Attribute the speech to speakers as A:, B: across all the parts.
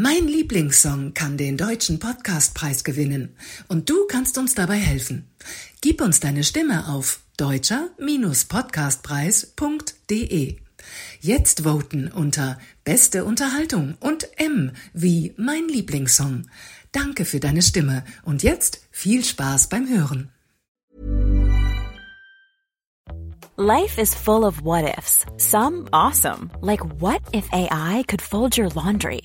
A: Mein Lieblingssong kann den deutschen Podcastpreis gewinnen und du kannst uns dabei helfen. Gib uns deine Stimme auf deutscher-podcastpreis.de. Jetzt voten unter Beste Unterhaltung und M wie mein Lieblingssong. Danke für deine Stimme und jetzt viel Spaß beim Hören.
B: Life is full of what ifs. Some awesome, like what if AI could fold your laundry?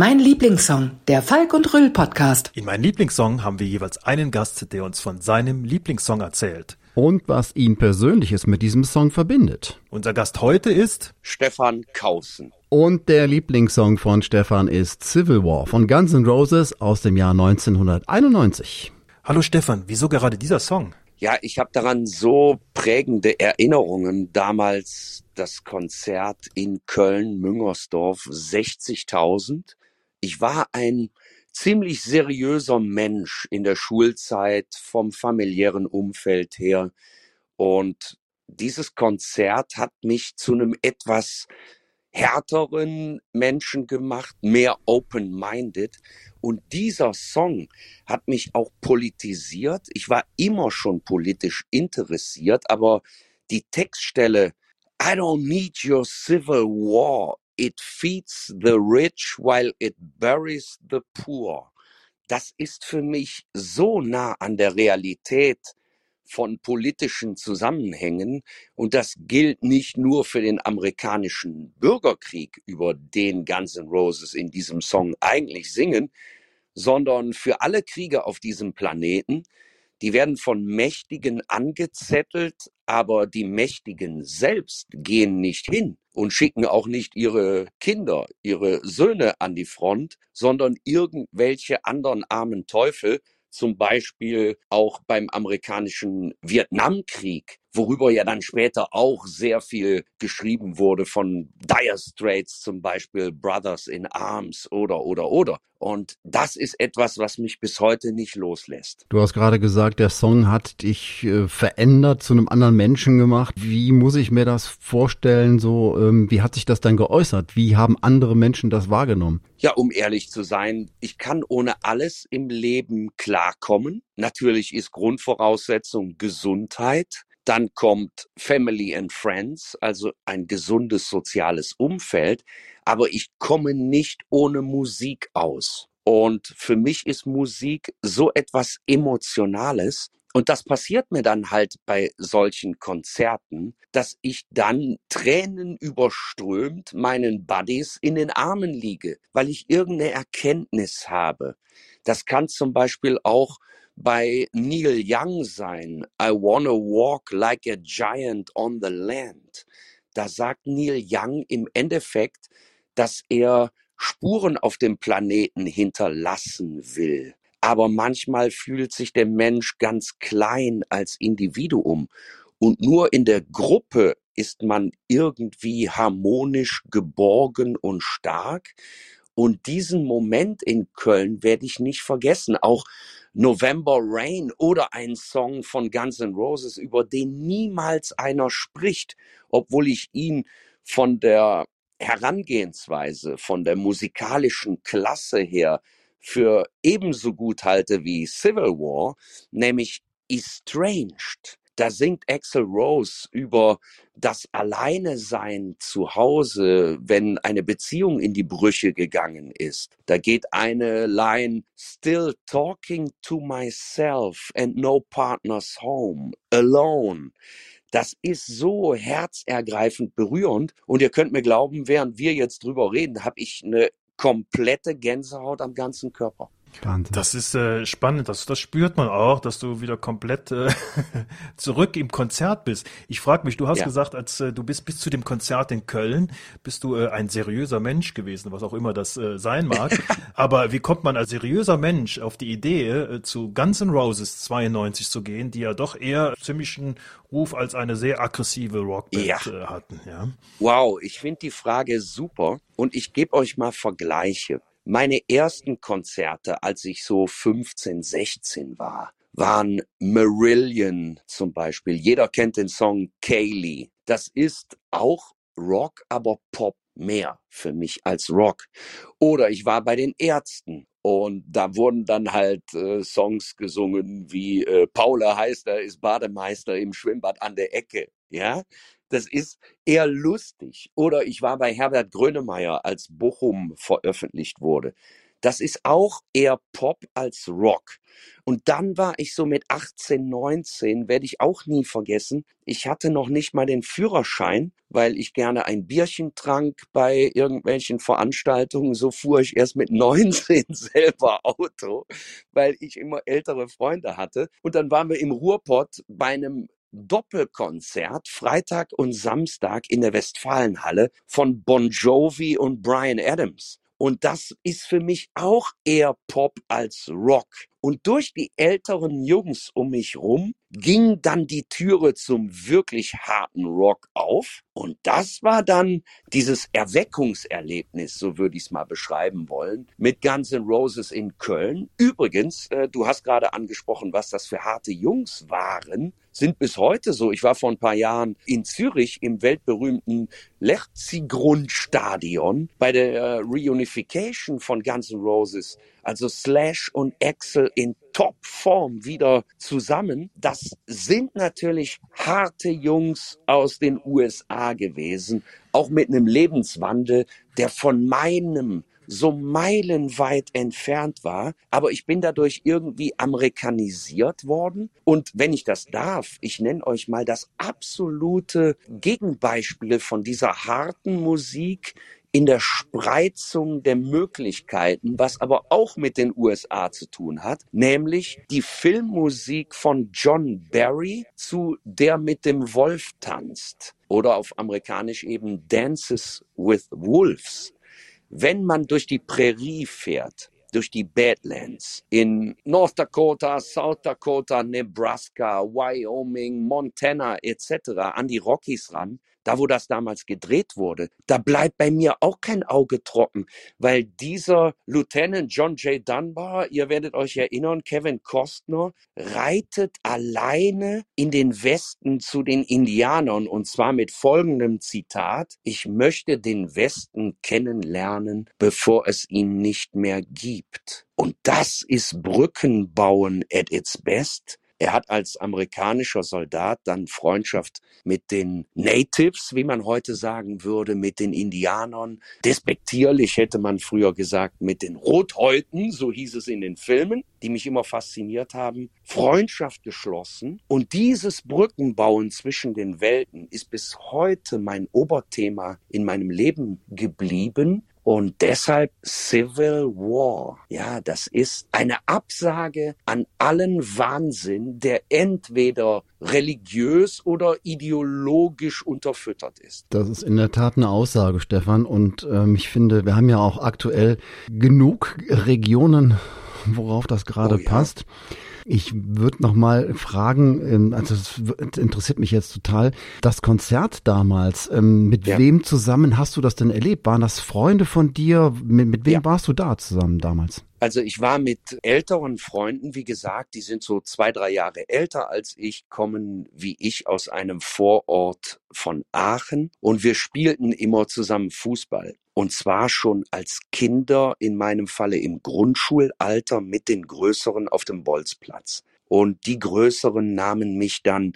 A: Mein Lieblingssong, der Falk und Rüll Podcast.
C: In meinem Lieblingssong haben wir jeweils einen Gast, der uns von seinem Lieblingssong erzählt.
D: Und was ihn persönliches mit diesem Song verbindet.
C: Unser Gast heute ist
E: Stefan Kausen.
D: Und der Lieblingssong von Stefan ist Civil War von Guns N' Roses aus dem Jahr 1991.
C: Hallo Stefan, wieso gerade dieser Song?
E: Ja, ich habe daran so prägende Erinnerungen. Damals das Konzert in Köln, Müngersdorf, 60.000. Ich war ein ziemlich seriöser Mensch in der Schulzeit vom familiären Umfeld her. Und dieses Konzert hat mich zu einem etwas härteren Menschen gemacht, mehr open-minded. Und dieser Song hat mich auch politisiert. Ich war immer schon politisch interessiert, aber die Textstelle I don't need your civil war It feeds the rich while it buries the poor. Das ist für mich so nah an der Realität von politischen Zusammenhängen und das gilt nicht nur für den amerikanischen Bürgerkrieg, über den Guns N' Roses in diesem Song eigentlich singen, sondern für alle Kriege auf diesem Planeten, die werden von Mächtigen angezettelt, aber die Mächtigen selbst gehen nicht hin und schicken auch nicht ihre Kinder, ihre Söhne an die Front, sondern irgendwelche anderen armen Teufel, zum Beispiel auch beim amerikanischen Vietnamkrieg, worüber ja dann später auch sehr viel geschrieben wurde von Dire Straits zum Beispiel, Brothers in Arms oder, oder, oder. Und das ist etwas, was mich bis heute nicht loslässt.
D: Du hast gerade gesagt, der Song hat dich äh, verändert, zu einem anderen Menschen gemacht. Wie muss ich mir das vorstellen? So, ähm, wie hat sich das dann geäußert? Wie haben andere Menschen das wahrgenommen?
E: Ja, um ehrlich zu sein, ich kann ohne alles im Leben klarkommen. Natürlich ist Grundvoraussetzung Gesundheit. Dann kommt Family and Friends, also ein gesundes soziales Umfeld. Aber ich komme nicht ohne Musik aus. Und für mich ist Musik so etwas Emotionales. Und das passiert mir dann halt bei solchen Konzerten, dass ich dann Tränen überströmt meinen Buddies in den Armen liege, weil ich irgendeine Erkenntnis habe. Das kann zum Beispiel auch bei Neil Young sein, I wanna walk like a giant on the land. Da sagt Neil Young im Endeffekt, dass er Spuren auf dem Planeten hinterlassen will. Aber manchmal fühlt sich der Mensch ganz klein als Individuum. Und nur in der Gruppe ist man irgendwie harmonisch geborgen und stark. Und diesen Moment in Köln werde ich nicht vergessen. Auch November Rain oder ein Song von Guns N' Roses, über den niemals einer spricht, obwohl ich ihn von der Herangehensweise, von der musikalischen Klasse her für ebenso gut halte wie Civil War, nämlich Estranged. Da singt Axel Rose über das Alleinesein zu Hause, wenn eine Beziehung in die Brüche gegangen ist. Da geht eine Line, still talking to myself and no partners home, alone. Das ist so herzergreifend berührend. Und ihr könnt mir glauben, während wir jetzt drüber reden, habe ich eine komplette Gänsehaut am ganzen Körper.
C: Wahnsinn. Das ist äh, spannend, das, das spürt man auch, dass du wieder komplett äh, zurück im Konzert bist. Ich frage mich, du hast ja. gesagt, als äh, du bist bis zu dem Konzert in Köln, bist du äh, ein seriöser Mensch gewesen, was auch immer das äh, sein mag. Aber wie kommt man als seriöser Mensch auf die Idee, äh, zu Guns N' Roses 92 zu gehen, die ja doch eher ziemlichen Ruf als eine sehr aggressive Rockband ja. äh, hatten? Ja?
E: Wow, ich finde die Frage super und ich gebe euch mal Vergleiche. Meine ersten Konzerte, als ich so 15, 16 war, waren Marillion zum Beispiel. Jeder kennt den Song Kaylee. Das ist auch Rock, aber Pop mehr für mich als Rock. Oder ich war bei den Ärzten und da wurden dann halt äh, Songs gesungen wie äh, Paula heißt er ist Bademeister im Schwimmbad an der Ecke. Ja, das ist eher lustig. Oder ich war bei Herbert Grönemeyer, als Bochum veröffentlicht wurde. Das ist auch eher Pop als Rock. Und dann war ich so mit 18, 19, werde ich auch nie vergessen. Ich hatte noch nicht mal den Führerschein, weil ich gerne ein Bierchen trank bei irgendwelchen Veranstaltungen. So fuhr ich erst mit 19 selber Auto, weil ich immer ältere Freunde hatte. Und dann waren wir im Ruhrpott bei einem Doppelkonzert Freitag und Samstag in der Westfalenhalle von Bon Jovi und Brian Adams. Und das ist für mich auch eher Pop als Rock. Und durch die älteren Jungs um mich rum ging dann die Türe zum wirklich harten Rock auf. Und das war dann dieses Erweckungserlebnis, so würde ich es mal beschreiben wollen, mit Guns N' Roses in Köln. Übrigens, äh, du hast gerade angesprochen, was das für harte Jungs waren, sind bis heute so. Ich war vor ein paar Jahren in Zürich im weltberühmten Lerzigrund-Stadion bei der äh, Reunification von Guns N' Roses also Slash und Axel in Topform wieder zusammen. Das sind natürlich harte Jungs aus den USA gewesen, auch mit einem Lebenswandel, der von meinem so meilenweit entfernt war, aber ich bin dadurch irgendwie amerikanisiert worden. Und wenn ich das darf, ich nenne euch mal das absolute Gegenbeispiel von dieser harten Musik, in der Spreizung der Möglichkeiten, was aber auch mit den USA zu tun hat, nämlich die Filmmusik von John Barry zu Der mit dem Wolf tanzt oder auf amerikanisch eben Dances with Wolves. Wenn man durch die Prärie fährt, durch die Badlands in North Dakota, South Dakota, Nebraska, Wyoming, Montana etc. an die Rockies ran, da wo das damals gedreht wurde, da bleibt bei mir auch kein Auge trocken, weil dieser Lieutenant John J. Dunbar, ihr werdet euch erinnern, Kevin Costner, reitet alleine in den Westen zu den Indianern und zwar mit folgendem Zitat, ich möchte den Westen kennenlernen, bevor es ihn nicht mehr gibt. Und das ist Brückenbauen at its best. Er hat als amerikanischer Soldat dann Freundschaft mit den Natives, wie man heute sagen würde, mit den Indianern. Despektierlich hätte man früher gesagt, mit den Rothäuten, so hieß es in den Filmen, die mich immer fasziniert haben. Freundschaft geschlossen. Und dieses Brückenbauen zwischen den Welten ist bis heute mein Oberthema in meinem Leben geblieben. Und deshalb Civil War. Ja, das ist eine Absage an allen Wahnsinn, der entweder religiös oder ideologisch unterfüttert ist.
D: Das ist in der Tat eine Aussage, Stefan. Und ähm, ich finde, wir haben ja auch aktuell genug Regionen, worauf das gerade oh, ja. passt. Ich würde noch mal fragen, ähm, also das interessiert mich jetzt total, das Konzert damals, ähm, mit ja. wem zusammen hast du das denn erlebt? Waren das Freunde von dir? Mit, mit wem ja. warst du da zusammen damals?
E: Also ich war mit älteren Freunden, wie gesagt, die sind so zwei, drei Jahre älter als ich, kommen wie ich aus einem Vorort von Aachen und wir spielten immer zusammen Fußball. Und zwar schon als Kinder, in meinem Falle im Grundschulalter, mit den Größeren auf dem Bolzplatz. Und die Größeren nahmen mich dann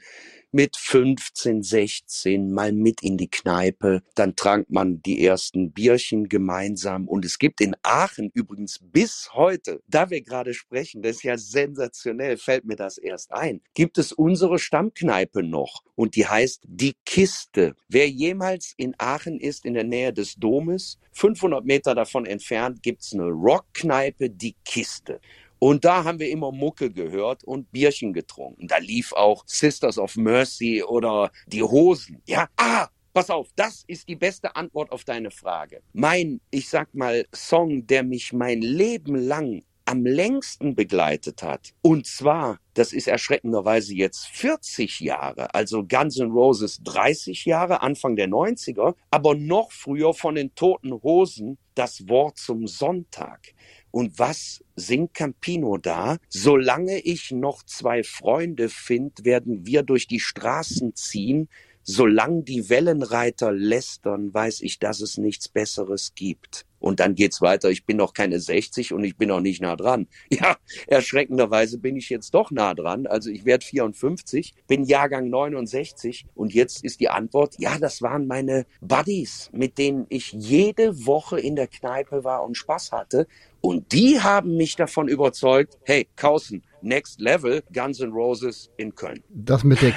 E: mit 15, 16 mal mit in die Kneipe. Dann trank man die ersten Bierchen gemeinsam. Und es gibt in Aachen übrigens bis heute, da wir gerade sprechen, das ist ja sensationell, fällt mir das erst ein, gibt es unsere Stammkneipe noch. Und die heißt Die Kiste. Wer jemals in Aachen ist, in der Nähe des Domes, 500 Meter davon entfernt, gibt's eine Rockkneipe, Die Kiste. Und da haben wir immer Mucke gehört und Bierchen getrunken. Da lief auch Sisters of Mercy oder die Hosen. Ja, ah, Pass auf, das ist die beste Antwort auf deine Frage. Mein, ich sag mal, Song, der mich mein Leben lang am längsten begleitet hat. Und zwar, das ist erschreckenderweise jetzt 40 Jahre, also Guns N' Roses 30 Jahre, Anfang der 90er, aber noch früher von den Toten Hosen das Wort zum Sonntag. Und was singt Campino da? Solange ich noch zwei Freunde finde, werden wir durch die Straßen ziehen. Solange die Wellenreiter lästern, weiß ich, dass es nichts Besseres gibt. Und dann geht's weiter. Ich bin noch keine 60 und ich bin noch nicht nah dran. Ja, erschreckenderweise bin ich jetzt doch nah dran. Also ich werde 54, bin Jahrgang 69 und jetzt ist die Antwort, ja, das waren meine Buddies, mit denen ich jede Woche in der Kneipe war und Spaß hatte. Und die haben mich davon überzeugt, hey, Kausen, Next Level, Guns N' Roses in Köln.
D: Das mit der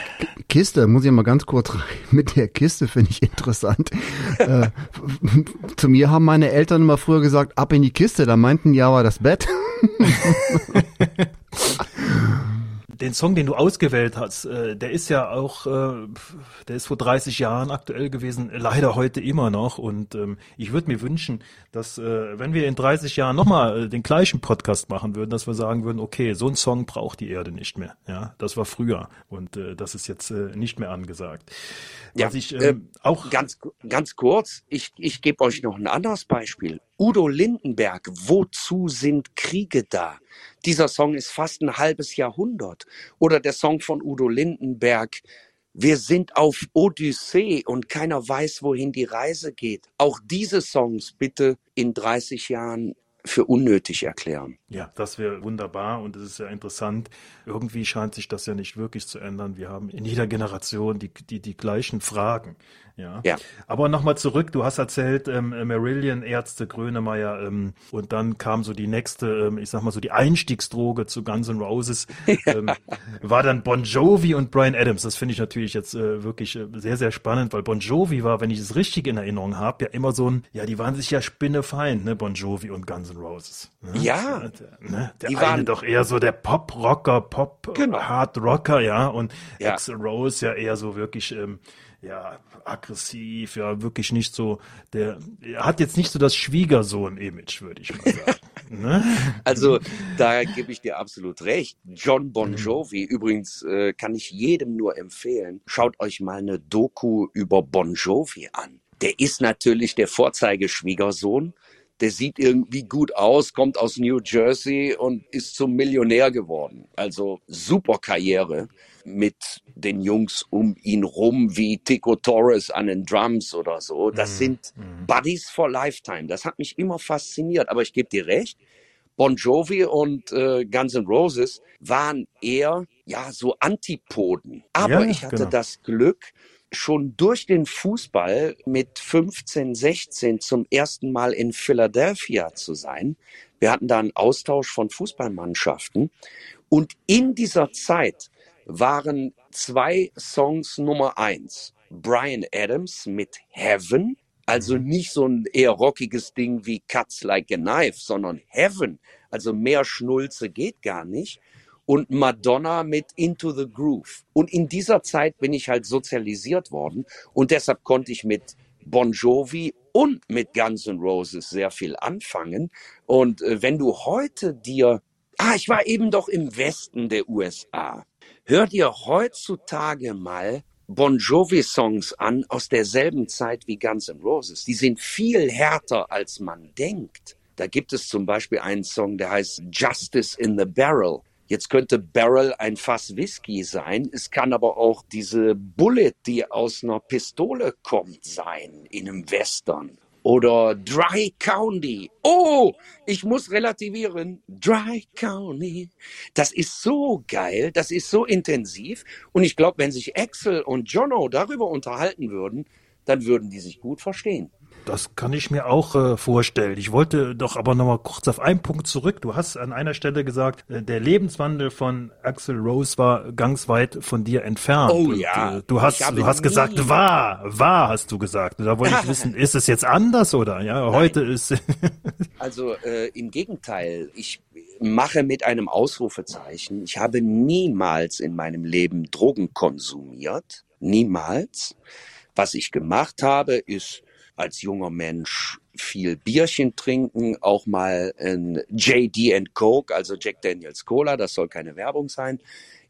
D: Kiste, muss ich mal ganz kurz rein. Mit der Kiste finde ich interessant. äh, zu mir haben meine Eltern immer früher gesagt, ab in die Kiste, da meinten ja aber das Bett.
C: den Song, den du ausgewählt hast, äh, der ist ja auch, äh, der ist vor 30 Jahren aktuell gewesen, leider heute immer noch. Und ähm, ich würde mir wünschen, dass, äh, wenn wir in 30 Jahren nochmal äh, den gleichen Podcast machen würden, dass wir sagen würden, okay, so ein Song braucht die Erde nicht mehr. Ja, das war früher und äh, das ist jetzt äh, nicht mehr angesagt.
E: Was ja, ich äh, ähm, auch ganz ganz kurz, ich ich gebe euch noch ein anderes Beispiel. Udo Lindenberg, wozu sind Kriege da? Dieser Song ist fast ein halbes Jahrhundert. Oder der Song von Udo Lindenberg, wir sind auf Odyssee und keiner weiß, wohin die Reise geht. Auch diese Songs bitte in 30 Jahren für unnötig erklären.
C: Ja, das wäre wunderbar und es ist ja interessant. Irgendwie scheint sich das ja nicht wirklich zu ändern. Wir haben in jeder Generation die, die, die gleichen Fragen. Ja. ja. Aber nochmal zurück, du hast erzählt, ähm, Marillion, Ärzte, Grönemeyer ähm, und dann kam so die nächste, ähm, ich sag mal so die Einstiegsdroge zu Guns N' Roses, ähm, war dann Bon Jovi und Brian Adams. Das finde ich natürlich jetzt äh, wirklich äh, sehr, sehr spannend, weil Bon Jovi war, wenn ich es richtig in Erinnerung habe, ja immer so ein, ja, die waren sich ja spinnefeind, ne, Bon Jovi und Guns N' Roses.
E: Ne? Ja.
C: Der, ne? der die eine waren doch eher so der Pop-Rocker, Pop-Hard-Rocker, genau. ja, und ja. Axel Rose ja eher so wirklich, ähm, ja, aggressiv, ja, wirklich nicht so, der, er hat jetzt nicht so das Schwiegersohn-Image, würde ich mal sagen. ne?
E: Also, da gebe ich dir absolut recht. John Bon mhm. Jovi, mhm. übrigens, äh, kann ich jedem nur empfehlen, schaut euch mal eine Doku über Bon Jovi an. Der ist natürlich der Vorzeigeschwiegersohn der sieht irgendwie gut aus, kommt aus New Jersey und ist zum Millionär geworden. Also super Karriere mit den Jungs um ihn rum, wie Tico Torres an den Drums oder so. Das mhm. sind mhm. Buddies for Lifetime. Das hat mich immer fasziniert. Aber ich gebe dir recht, Bon Jovi und äh, Guns N' Roses waren eher ja so Antipoden. Aber ja, ich hatte genau. das Glück, schon durch den Fußball mit 15, 16 zum ersten Mal in Philadelphia zu sein. Wir hatten da einen Austausch von Fußballmannschaften. Und in dieser Zeit waren zwei Songs Nummer eins. Brian Adams mit Heaven, also mhm. nicht so ein eher rockiges Ding wie Cuts Like a Knife, sondern Heaven, also mehr Schnulze geht gar nicht. Und Madonna mit Into the Groove. Und in dieser Zeit bin ich halt sozialisiert worden und deshalb konnte ich mit Bon Jovi und mit Guns N' Roses sehr viel anfangen. Und äh, wenn du heute dir, ah, ich war eben doch im Westen der USA. Hör dir heutzutage mal Bon Jovi Songs an aus derselben Zeit wie Guns N' Roses. Die sind viel härter, als man denkt. Da gibt es zum Beispiel einen Song, der heißt Justice in the Barrel. Jetzt könnte Barrel ein Fass Whisky sein. Es kann aber auch diese Bullet, die aus einer Pistole kommt, sein in einem Western oder Dry County. Oh, ich muss relativieren. Dry County. Das ist so geil, das ist so intensiv. Und ich glaube, wenn sich Axel und Jono darüber unterhalten würden, dann würden die sich gut verstehen.
C: Das kann ich mir auch äh, vorstellen. Ich wollte doch aber noch mal kurz auf einen Punkt zurück. Du hast an einer Stelle gesagt, äh, der Lebenswandel von Axel Rose war ganz weit von dir entfernt.
E: Oh ja.
C: Und, äh, du hast, du hast gesagt, war, war, hast du gesagt. Da wollte ich wissen, ist es jetzt anders oder? Ja, Nein. heute ist.
E: also äh, im Gegenteil. Ich mache mit einem Ausrufezeichen. Ich habe niemals in meinem Leben Drogen konsumiert. Niemals. Was ich gemacht habe, ist als junger Mensch viel Bierchen trinken, auch mal ein JD Coke, also Jack Daniels Cola, das soll keine Werbung sein.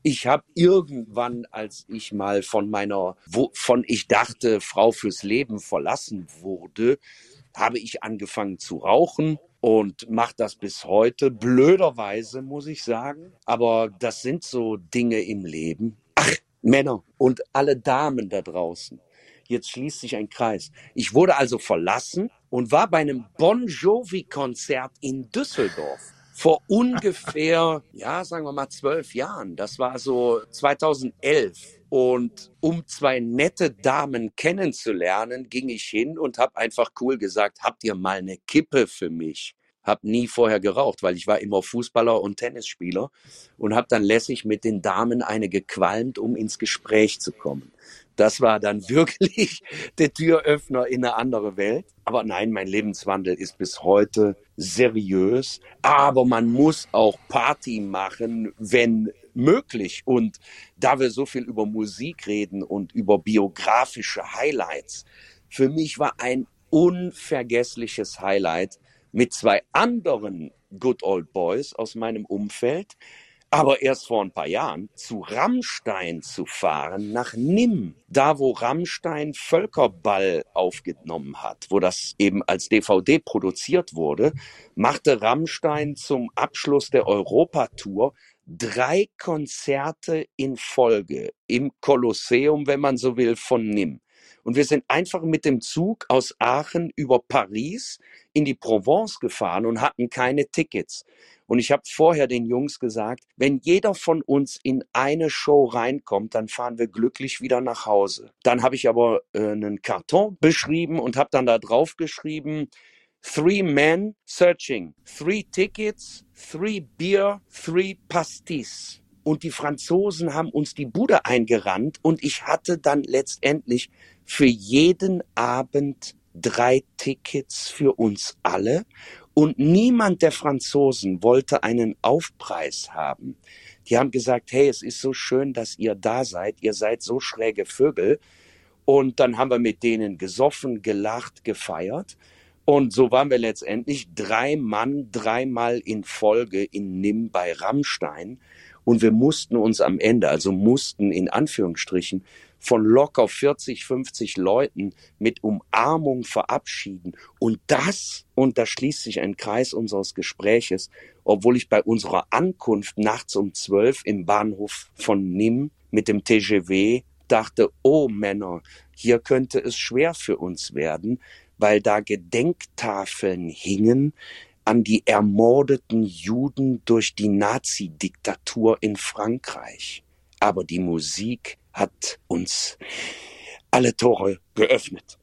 E: Ich habe irgendwann, als ich mal von meiner, von ich dachte, Frau fürs Leben verlassen wurde, habe ich angefangen zu rauchen und mache das bis heute. Blöderweise, muss ich sagen. Aber das sind so Dinge im Leben. Ach, Männer und alle Damen da draußen. Jetzt schließt sich ein Kreis. Ich wurde also verlassen und war bei einem Bon Jovi-Konzert in Düsseldorf vor ungefähr, ja, sagen wir mal zwölf Jahren. Das war so 2011. Und um zwei nette Damen kennenzulernen, ging ich hin und habe einfach cool gesagt, habt ihr mal eine Kippe für mich? Hab nie vorher geraucht, weil ich war immer Fußballer und Tennisspieler und habe dann lässig mit den Damen eine gequalmt, um ins Gespräch zu kommen. Das war dann wirklich der Türöffner in eine andere Welt. Aber nein, mein Lebenswandel ist bis heute seriös. Aber man muss auch Party machen, wenn möglich. Und da wir so viel über Musik reden und über biografische Highlights, für mich war ein unvergessliches Highlight mit zwei anderen Good Old Boys aus meinem Umfeld, aber erst vor ein paar Jahren zu Rammstein zu fahren, nach Nimm, da wo Rammstein Völkerball aufgenommen hat, wo das eben als DVD produziert wurde, machte Rammstein zum Abschluss der Europatour drei Konzerte in Folge im Kolosseum, wenn man so will, von Nimm. Und wir sind einfach mit dem Zug aus Aachen über Paris in die Provence gefahren und hatten keine Tickets. Und ich habe vorher den Jungs gesagt, wenn jeder von uns in eine Show reinkommt, dann fahren wir glücklich wieder nach Hause. Dann habe ich aber äh, einen Karton beschrieben und habe dann da drauf geschrieben, Three men searching, three tickets, three beer, three pastis. Und die Franzosen haben uns die Bude eingerannt und ich hatte dann letztendlich für jeden Abend drei Tickets für uns alle und niemand der Franzosen wollte einen Aufpreis haben. Die haben gesagt, hey, es ist so schön, dass ihr da seid. Ihr seid so schräge Vögel. Und dann haben wir mit denen gesoffen, gelacht, gefeiert. Und so waren wir letztendlich drei Mann, dreimal in Folge in Nimm bei Rammstein. Und wir mussten uns am Ende, also mussten in Anführungsstrichen, von locker 40, 50 Leuten mit Umarmung verabschieden. Und das, und da schließt sich ein Kreis unseres Gespräches, obwohl ich bei unserer Ankunft nachts um 12 im Bahnhof von Nîmes mit dem TGV dachte, oh Männer, hier könnte es schwer für uns werden, weil da Gedenktafeln hingen an die ermordeten Juden durch die Nazi-Diktatur in Frankreich. Aber die Musik hat uns alle Tore geöffnet.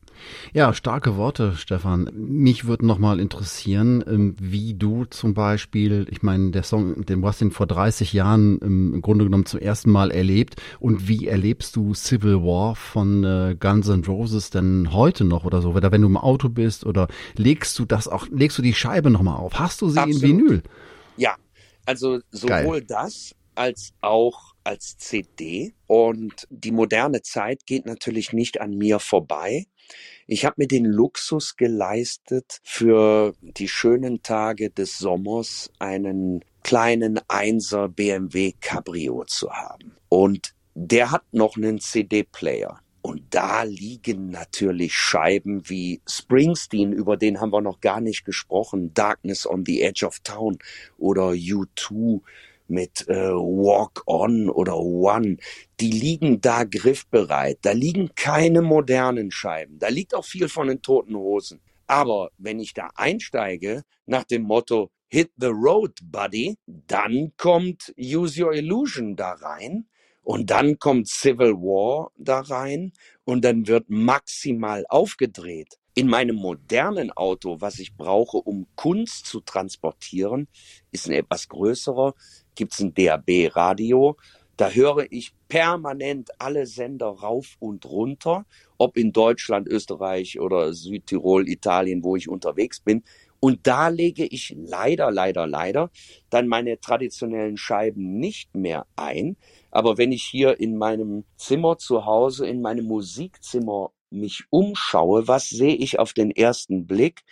D: Ja, starke Worte, Stefan. Mich würde nochmal interessieren, ähm, wie du zum Beispiel, ich meine, der Song, den hast du vor 30 Jahren im Grunde genommen zum ersten Mal erlebt. Und wie erlebst du Civil War von äh, Guns N' Roses denn heute noch oder so? Oder wenn du im Auto bist oder legst du das auch, legst du die Scheibe nochmal auf? Hast du sie Absolut. in Vinyl?
E: Ja, also sowohl Geil. das als auch als CD. Und die moderne Zeit geht natürlich nicht an mir vorbei. Ich habe mir den Luxus geleistet, für die schönen Tage des Sommers einen kleinen Einser BMW Cabrio zu haben. Und der hat noch einen CD-Player. Und da liegen natürlich Scheiben wie Springsteen, über den haben wir noch gar nicht gesprochen, Darkness on the Edge of Town oder U2 mit äh, Walk On oder One, die liegen da griffbereit. Da liegen keine modernen Scheiben. Da liegt auch viel von den toten Hosen. Aber wenn ich da einsteige nach dem Motto Hit the Road, Buddy, dann kommt Use Your Illusion da rein und dann kommt Civil War da rein und dann wird maximal aufgedreht. In meinem modernen Auto, was ich brauche, um Kunst zu transportieren, ist ein etwas größerer, gibt's ein DAB-Radio. Da höre ich permanent alle Sender rauf und runter, ob in Deutschland, Österreich oder Südtirol, Italien, wo ich unterwegs bin. Und da lege ich leider, leider, leider dann meine traditionellen Scheiben nicht mehr ein. Aber wenn ich hier in meinem Zimmer zu Hause, in meinem Musikzimmer mich umschaue, was sehe ich auf den ersten Blick?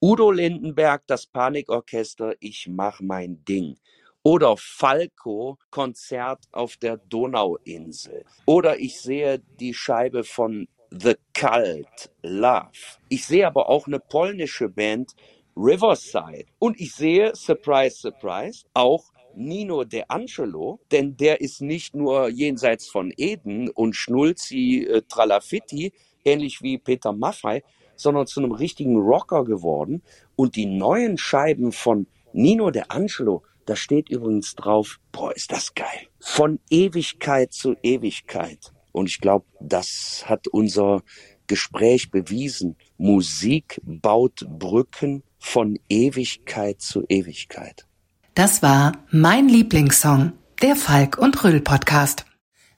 E: Udo Lindenberg, das Panikorchester, ich mach mein Ding. Oder Falco, Konzert auf der Donauinsel. Oder ich sehe die Scheibe von The Cult, Love. Ich sehe aber auch eine polnische Band, Riverside. Und ich sehe, surprise, surprise, auch Nino De Angelo, denn der ist nicht nur jenseits von Eden und Schnulzi äh, Tralafitti, ähnlich wie Peter Maffei, sondern zu einem richtigen Rocker geworden. Und die neuen Scheiben von Nino De Angelo, da steht übrigens drauf, boah, ist das geil. Von Ewigkeit zu Ewigkeit. Und ich glaube, das hat unser Gespräch bewiesen. Musik baut Brücken von Ewigkeit zu Ewigkeit.
A: Das war mein Lieblingssong, der Falk und Röll Podcast.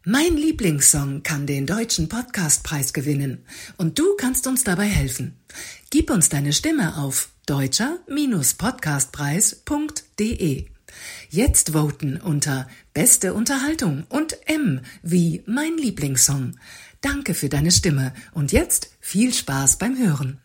A: Mein Lieblingssong kann den deutschen Podcastpreis gewinnen und du kannst uns dabei helfen. Gib uns deine Stimme auf deutscher-podcastpreis.de. Jetzt voten unter Beste Unterhaltung und M wie mein Lieblingssong. Danke für deine Stimme und jetzt viel Spaß beim Hören.